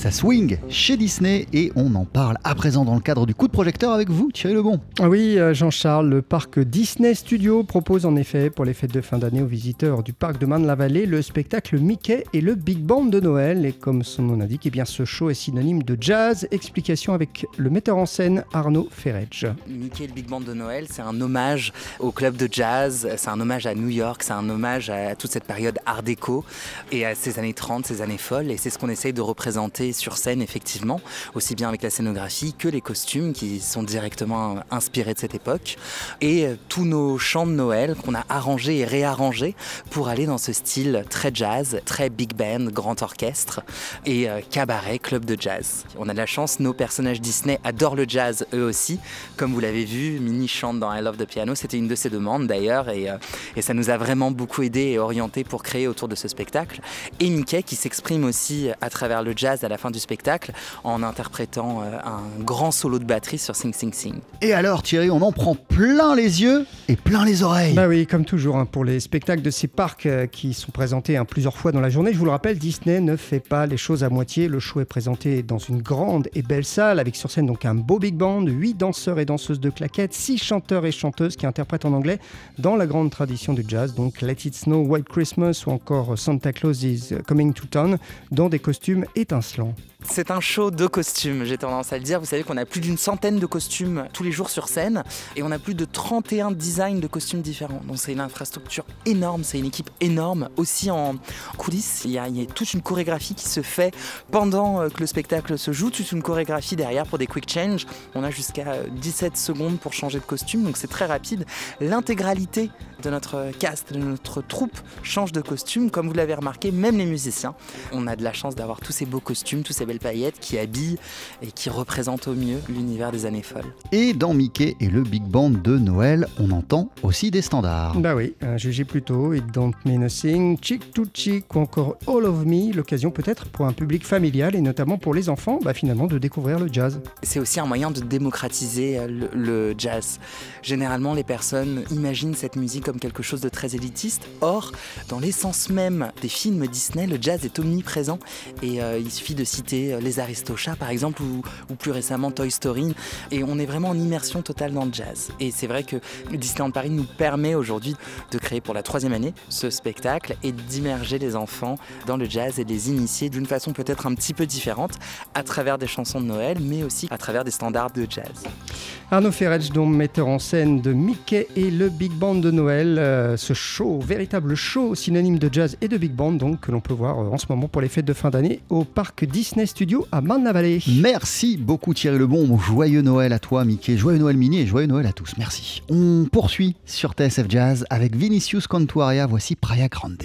ça swing chez Disney et on en parle à présent dans le cadre du coup de projecteur avec vous, Thierry Lebon. Ah oui, euh, Jean-Charles, le parc Disney Studio propose en effet pour les fêtes de fin d'année aux visiteurs du parc de Marne-la-Vallée le spectacle Mickey et le Big Band de Noël. Et comme son nom l'indique, eh bien ce show est synonyme de jazz. Explication avec le metteur en scène Arnaud Ferredge. Mickey et le Big Band de Noël, c'est un hommage au club de jazz, c'est un hommage à New York, c'est un hommage à toute cette période art déco et à ces années 30, ces années folles. Et c'est ce qu'on essaye de représenter sur scène, effectivement, aussi bien avec la scénographie que les costumes qui sont directement inspirés de cette époque. Et euh, tous nos chants de Noël qu'on a arrangés et réarrangés pour aller dans ce style très jazz, très big band, grand orchestre et euh, cabaret, club de jazz. On a de la chance, nos personnages Disney adorent le jazz eux aussi. Comme vous l'avez vu, Minnie chante dans I Love the Piano, c'était une de ses demandes d'ailleurs et, euh, et ça nous a vraiment beaucoup aidé et orienté pour créer autour de ce spectacle. Et Mickey qui s'exprime aussi à travers le jazz à la fin du spectacle en interprétant euh, un grand solo de batterie sur Sing Sing Sing. Et alors Thierry, on en prend plein les yeux et plein les oreilles. Bah oui, comme toujours, hein, pour les spectacles de ces parcs euh, qui sont présentés hein, plusieurs fois dans la journée, je vous le rappelle, Disney ne fait pas les choses à moitié. Le show est présenté dans une grande et belle salle avec sur scène donc un beau big band, 8 danseurs et danseuses de claquettes, 6 chanteurs et chanteuses qui interprètent en anglais dans la grande tradition du jazz, donc Let It Snow, White Christmas ou encore Santa Claus is Coming to Town, dans des costumes étincelants. C'est un show de costumes, j'ai tendance à le dire. Vous savez qu'on a plus d'une centaine de costumes tous les jours sur scène et on a plus de 31 de costumes différents. Donc c'est une infrastructure énorme, c'est une équipe énorme. Aussi en coulisses, il y, a, il y, a, toute une chorégraphie qui se fait pendant euh, que le spectacle se joue, toute une chorégraphie derrière pour des quick change. On a jusqu'à 17 secondes pour changer de costume, donc c'est très rapide. L'intégralité de notre cast, de notre troupe change de costume, comme vous l'avez remarqué, même les musiciens. On a de la chance d'avoir tous ces beaux costumes, tous ces belles paillettes qui habillent et qui représentent au mieux l'univers des années folles. Et dans Mickey et le Big Band de Noël, on entend aussi des standards. Bah oui, jugez plutôt It Don't Mean a Thing, Chick to Chick ou encore All of Me, l'occasion peut-être pour un public familial et notamment pour les enfants, bah finalement de découvrir le jazz. C'est aussi un moyen de démocratiser le, le jazz. Généralement, les personnes imaginent cette musique comme quelque chose de très élitiste. Or, dans l'essence même des films Disney, le jazz est omniprésent et euh, il suffit de citer Les Aristochats par exemple ou, ou, plus récemment Toy Story et on est vraiment en immersion totale dans le jazz. Et c'est vrai que Disneyland Paris nous permet aujourd'hui de créer pour la troisième année ce spectacle et d'immerger les enfants dans le jazz et de les initier d'une façon peut-être un petit peu différente à travers des chansons de Noël mais aussi à travers des standards de jazz. Arnaud Ferretch, donc metteur en scène de Mickey et le Big Band de Noël, euh, ce show, véritable show synonyme de jazz et de Big Band, donc que l'on peut voir euh, en ce moment pour les fêtes de fin d'année au parc Disney Studio à Marne-la-Vallée. Merci beaucoup Thierry Lebon, joyeux Noël à toi Mickey, joyeux Noël Mini et joyeux Noël à tous, merci. On poursuit sur TSF Jazz avec Vinicius Cantuaria, voici Praia Grande.